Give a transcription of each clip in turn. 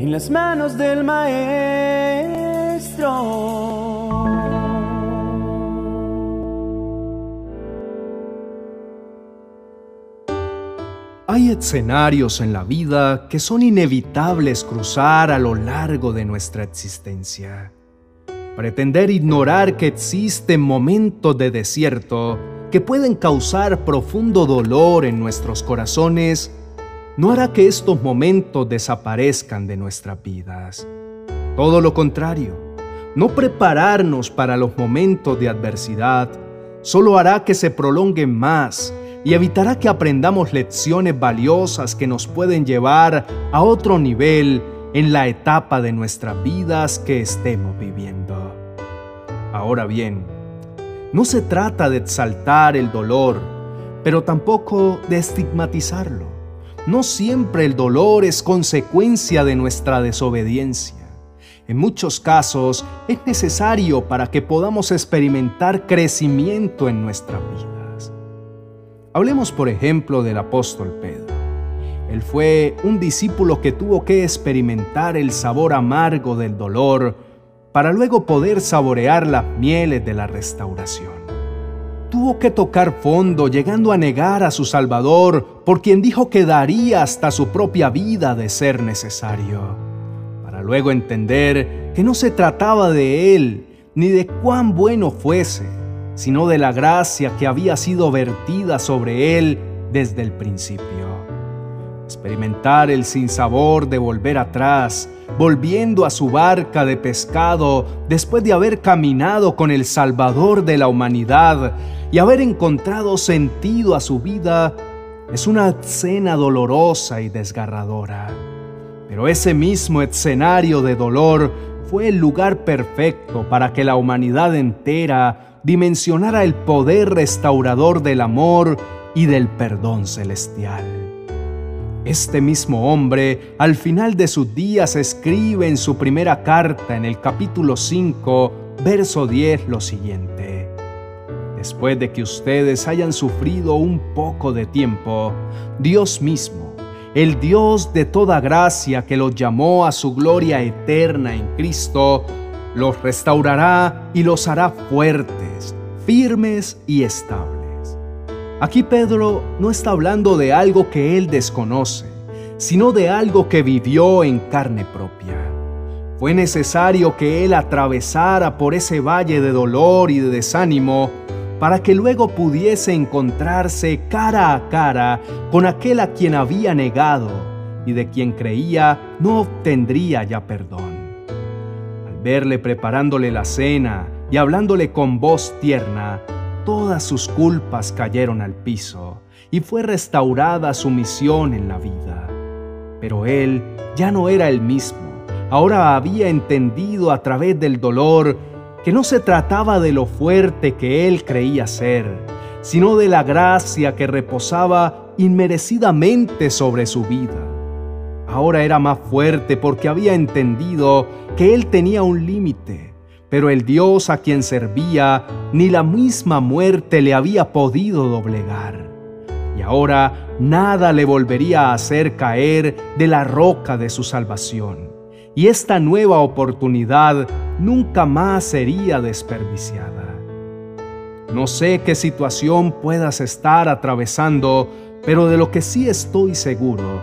en las manos del Maestro. Hay escenarios en la vida que son inevitables cruzar a lo largo de nuestra existencia. Pretender ignorar que existen momentos de desierto que pueden causar profundo dolor en nuestros corazones no hará que estos momentos desaparezcan de nuestras vidas. Todo lo contrario, no prepararnos para los momentos de adversidad solo hará que se prolonguen más y evitará que aprendamos lecciones valiosas que nos pueden llevar a otro nivel en la etapa de nuestras vidas que estemos viviendo. Ahora bien, no se trata de exaltar el dolor, pero tampoco de estigmatizarlo. No siempre el dolor es consecuencia de nuestra desobediencia. En muchos casos es necesario para que podamos experimentar crecimiento en nuestras vidas. Hablemos por ejemplo del apóstol Pedro. Él fue un discípulo que tuvo que experimentar el sabor amargo del dolor para luego poder saborear las mieles de la restauración. Tuvo que tocar fondo llegando a negar a su Salvador por quien dijo que daría hasta su propia vida de ser necesario, para luego entender que no se trataba de él ni de cuán bueno fuese, sino de la gracia que había sido vertida sobre él desde el principio. Experimentar el sinsabor de volver atrás, volviendo a su barca de pescado después de haber caminado con el Salvador de la humanidad y haber encontrado sentido a su vida, es una escena dolorosa y desgarradora. Pero ese mismo escenario de dolor fue el lugar perfecto para que la humanidad entera dimensionara el poder restaurador del amor y del perdón celestial. Este mismo hombre al final de sus días escribe en su primera carta en el capítulo 5, verso 10 lo siguiente. Después de que ustedes hayan sufrido un poco de tiempo, Dios mismo, el Dios de toda gracia que los llamó a su gloria eterna en Cristo, los restaurará y los hará fuertes, firmes y estables. Aquí Pedro no está hablando de algo que él desconoce, sino de algo que vivió en carne propia. Fue necesario que él atravesara por ese valle de dolor y de desánimo para que luego pudiese encontrarse cara a cara con aquel a quien había negado y de quien creía no obtendría ya perdón. Al verle preparándole la cena y hablándole con voz tierna, todas sus culpas cayeron al piso y fue restaurada su misión en la vida. Pero él ya no era el mismo. Ahora había entendido a través del dolor que no se trataba de lo fuerte que él creía ser, sino de la gracia que reposaba inmerecidamente sobre su vida. Ahora era más fuerte porque había entendido que él tenía un límite pero el Dios a quien servía ni la misma muerte le había podido doblegar. Y ahora nada le volvería a hacer caer de la roca de su salvación. Y esta nueva oportunidad nunca más sería desperdiciada. No sé qué situación puedas estar atravesando, pero de lo que sí estoy seguro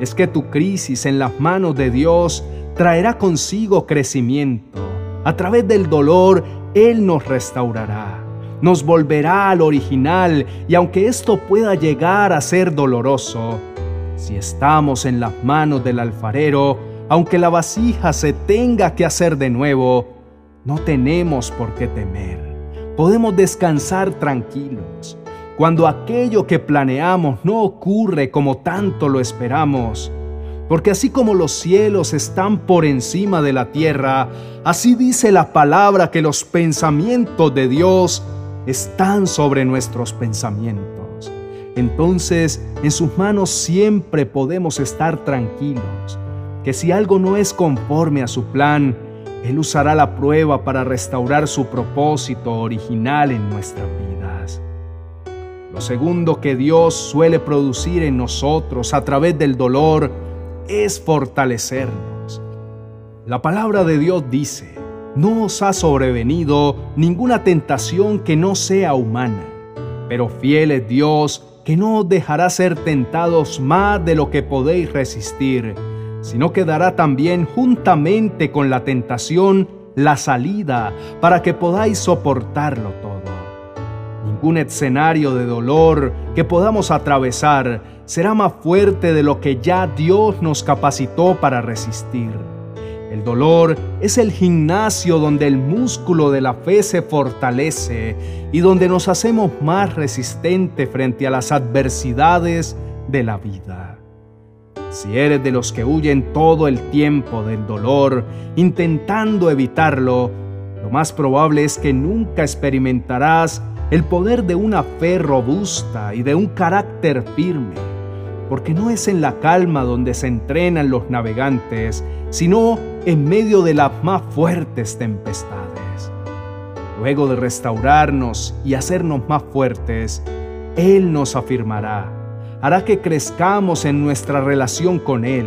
es que tu crisis en las manos de Dios traerá consigo crecimiento a través del dolor, Él nos restaurará, nos volverá al original y aunque esto pueda llegar a ser doloroso, si estamos en las manos del alfarero, aunque la vasija se tenga que hacer de nuevo, no tenemos por qué temer. Podemos descansar tranquilos. Cuando aquello que planeamos no ocurre como tanto lo esperamos, porque así como los cielos están por encima de la tierra, así dice la palabra que los pensamientos de Dios están sobre nuestros pensamientos. Entonces, en sus manos siempre podemos estar tranquilos, que si algo no es conforme a su plan, Él usará la prueba para restaurar su propósito original en nuestras vidas. Lo segundo que Dios suele producir en nosotros a través del dolor, es fortalecernos. La palabra de Dios dice, no os ha sobrevenido ninguna tentación que no sea humana, pero fiel es Dios que no os dejará ser tentados más de lo que podéis resistir, sino que dará también juntamente con la tentación la salida para que podáis soportarlo todo. Ningún escenario de dolor que podamos atravesar será más fuerte de lo que ya Dios nos capacitó para resistir. El dolor es el gimnasio donde el músculo de la fe se fortalece y donde nos hacemos más resistentes frente a las adversidades de la vida. Si eres de los que huyen todo el tiempo del dolor, intentando evitarlo, lo más probable es que nunca experimentarás el poder de una fe robusta y de un carácter firme, porque no es en la calma donde se entrenan los navegantes, sino en medio de las más fuertes tempestades. Luego de restaurarnos y hacernos más fuertes, Él nos afirmará, hará que crezcamos en nuestra relación con Él,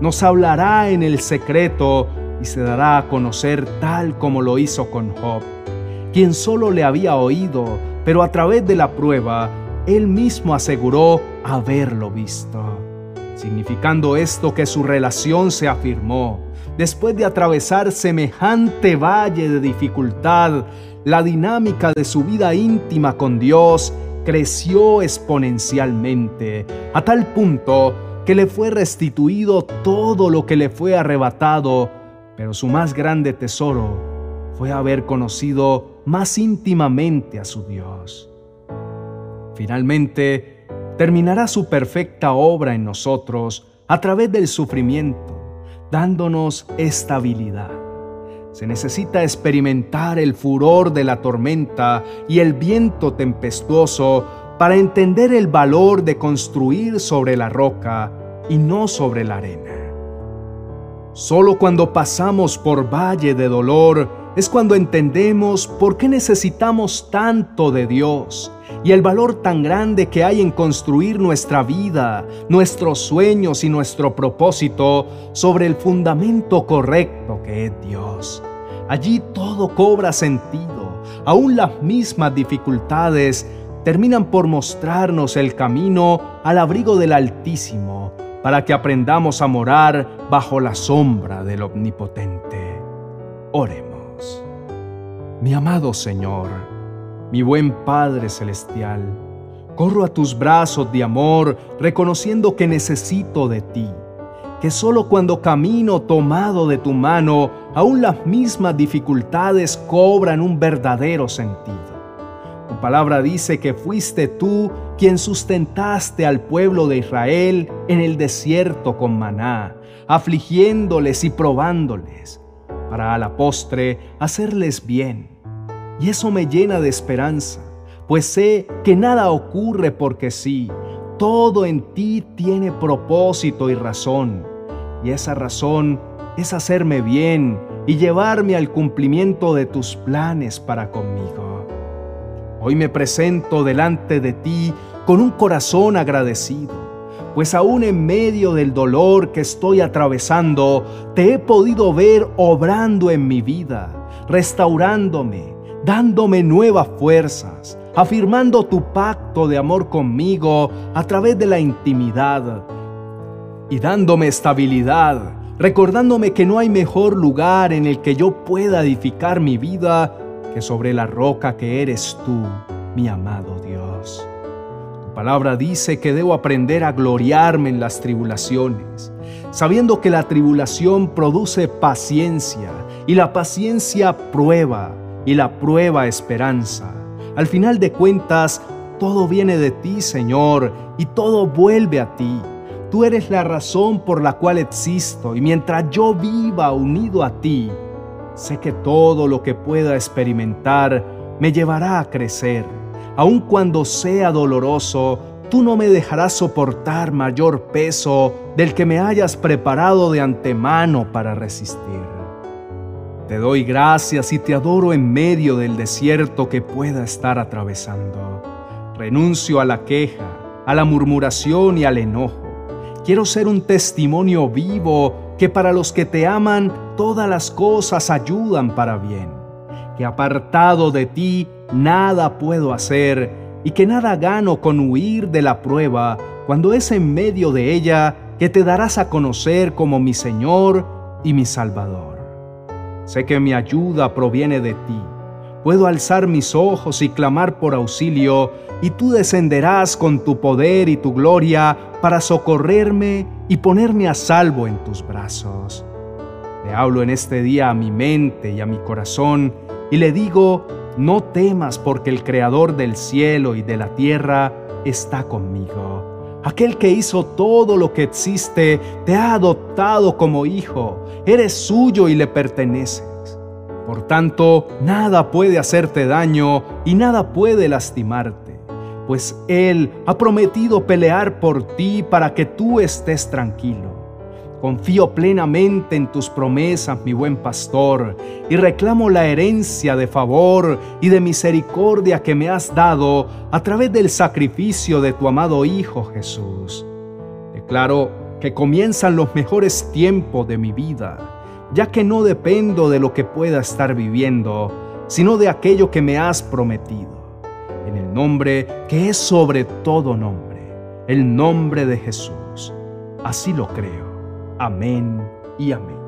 nos hablará en el secreto y se dará a conocer tal como lo hizo con Job, quien solo le había oído, pero a través de la prueba, Él mismo aseguró haberlo visto, significando esto que su relación se afirmó después de atravesar semejante valle de dificultad, la dinámica de su vida íntima con Dios creció exponencialmente, a tal punto que le fue restituido todo lo que le fue arrebatado, pero su más grande tesoro fue haber conocido más íntimamente a su Dios. Finalmente, terminará su perfecta obra en nosotros a través del sufrimiento dándonos estabilidad. Se necesita experimentar el furor de la tormenta y el viento tempestuoso para entender el valor de construir sobre la roca y no sobre la arena. Solo cuando pasamos por valle de dolor es cuando entendemos por qué necesitamos tanto de Dios y el valor tan grande que hay en construir nuestra vida, nuestros sueños y nuestro propósito sobre el fundamento correcto que es Dios. Allí todo cobra sentido, aún las mismas dificultades terminan por mostrarnos el camino al abrigo del Altísimo, para que aprendamos a morar bajo la sombra del Omnipotente. Oremos. Mi amado Señor, mi buen Padre Celestial, corro a tus brazos de amor reconociendo que necesito de ti, que solo cuando camino tomado de tu mano, aún las mismas dificultades cobran un verdadero sentido. Tu palabra dice que fuiste tú quien sustentaste al pueblo de Israel en el desierto con maná, afligiéndoles y probándoles, para a la postre hacerles bien y eso me llena de esperanza, pues sé que nada ocurre porque sí, todo en ti tiene propósito y razón, y esa razón es hacerme bien y llevarme al cumplimiento de tus planes para conmigo. Hoy me presento delante de ti con un corazón agradecido, pues aún en medio del dolor que estoy atravesando, te he podido ver obrando en mi vida, restaurándome, dándome nuevas fuerzas, afirmando tu pacto de amor conmigo a través de la intimidad y dándome estabilidad, recordándome que no hay mejor lugar en el que yo pueda edificar mi vida que sobre la roca que eres tú, mi amado Dios. Tu palabra dice que debo aprender a gloriarme en las tribulaciones, sabiendo que la tribulación produce paciencia y la paciencia prueba y la prueba esperanza. Al final de cuentas, todo viene de ti, Señor, y todo vuelve a ti. Tú eres la razón por la cual existo, y mientras yo viva unido a ti, sé que todo lo que pueda experimentar me llevará a crecer. Aun cuando sea doloroso, tú no me dejarás soportar mayor peso del que me hayas preparado de antemano para resistir. Te doy gracias y te adoro en medio del desierto que pueda estar atravesando. Renuncio a la queja, a la murmuración y al enojo. Quiero ser un testimonio vivo que para los que te aman todas las cosas ayudan para bien, que apartado de ti nada puedo hacer y que nada gano con huir de la prueba cuando es en medio de ella que te darás a conocer como mi Señor y mi Salvador. Sé que mi ayuda proviene de ti. Puedo alzar mis ojos y clamar por auxilio, y tú descenderás con tu poder y tu gloria para socorrerme y ponerme a salvo en tus brazos. Le hablo en este día a mi mente y a mi corazón, y le digo, no temas porque el Creador del cielo y de la tierra está conmigo. Aquel que hizo todo lo que existe te ha adoptado como hijo, eres suyo y le perteneces. Por tanto, nada puede hacerte daño y nada puede lastimarte, pues Él ha prometido pelear por ti para que tú estés tranquilo. Confío plenamente en tus promesas, mi buen pastor, y reclamo la herencia de favor y de misericordia que me has dado a través del sacrificio de tu amado Hijo Jesús. Declaro que comienzan los mejores tiempos de mi vida, ya que no dependo de lo que pueda estar viviendo, sino de aquello que me has prometido. En el nombre que es sobre todo nombre, el nombre de Jesús. Así lo creo. Amén y amén.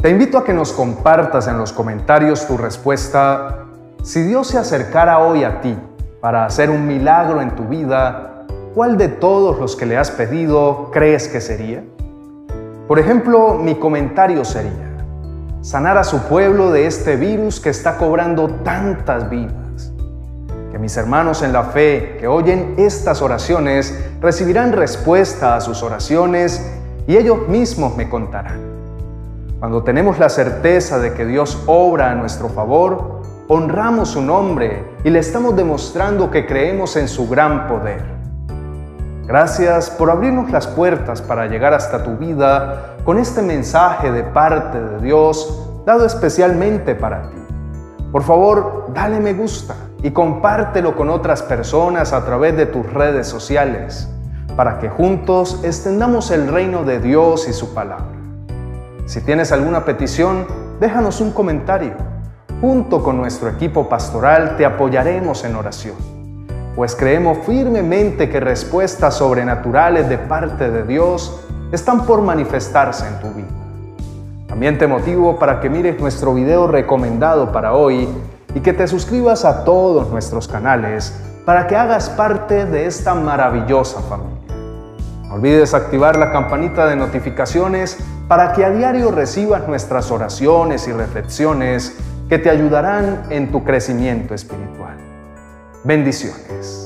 Te invito a que nos compartas en los comentarios tu respuesta. Si Dios se acercara hoy a ti para hacer un milagro en tu vida, ¿cuál de todos los que le has pedido crees que sería? Por ejemplo, mi comentario sería, sanar a su pueblo de este virus que está cobrando tantas vidas que mis hermanos en la fe que oyen estas oraciones recibirán respuesta a sus oraciones y ellos mismos me contarán. Cuando tenemos la certeza de que Dios obra a nuestro favor, honramos su nombre y le estamos demostrando que creemos en su gran poder. Gracias por abrirnos las puertas para llegar hasta tu vida con este mensaje de parte de Dios dado especialmente para ti. Por favor, dale me gusta y compártelo con otras personas a través de tus redes sociales para que juntos extendamos el reino de Dios y su palabra. Si tienes alguna petición, déjanos un comentario. Junto con nuestro equipo pastoral te apoyaremos en oración, pues creemos firmemente que respuestas sobrenaturales de parte de Dios están por manifestarse en tu vida. También te motivo para que mires nuestro video recomendado para hoy y que te suscribas a todos nuestros canales para que hagas parte de esta maravillosa familia. No olvides activar la campanita de notificaciones para que a diario recibas nuestras oraciones y reflexiones que te ayudarán en tu crecimiento espiritual. Bendiciones.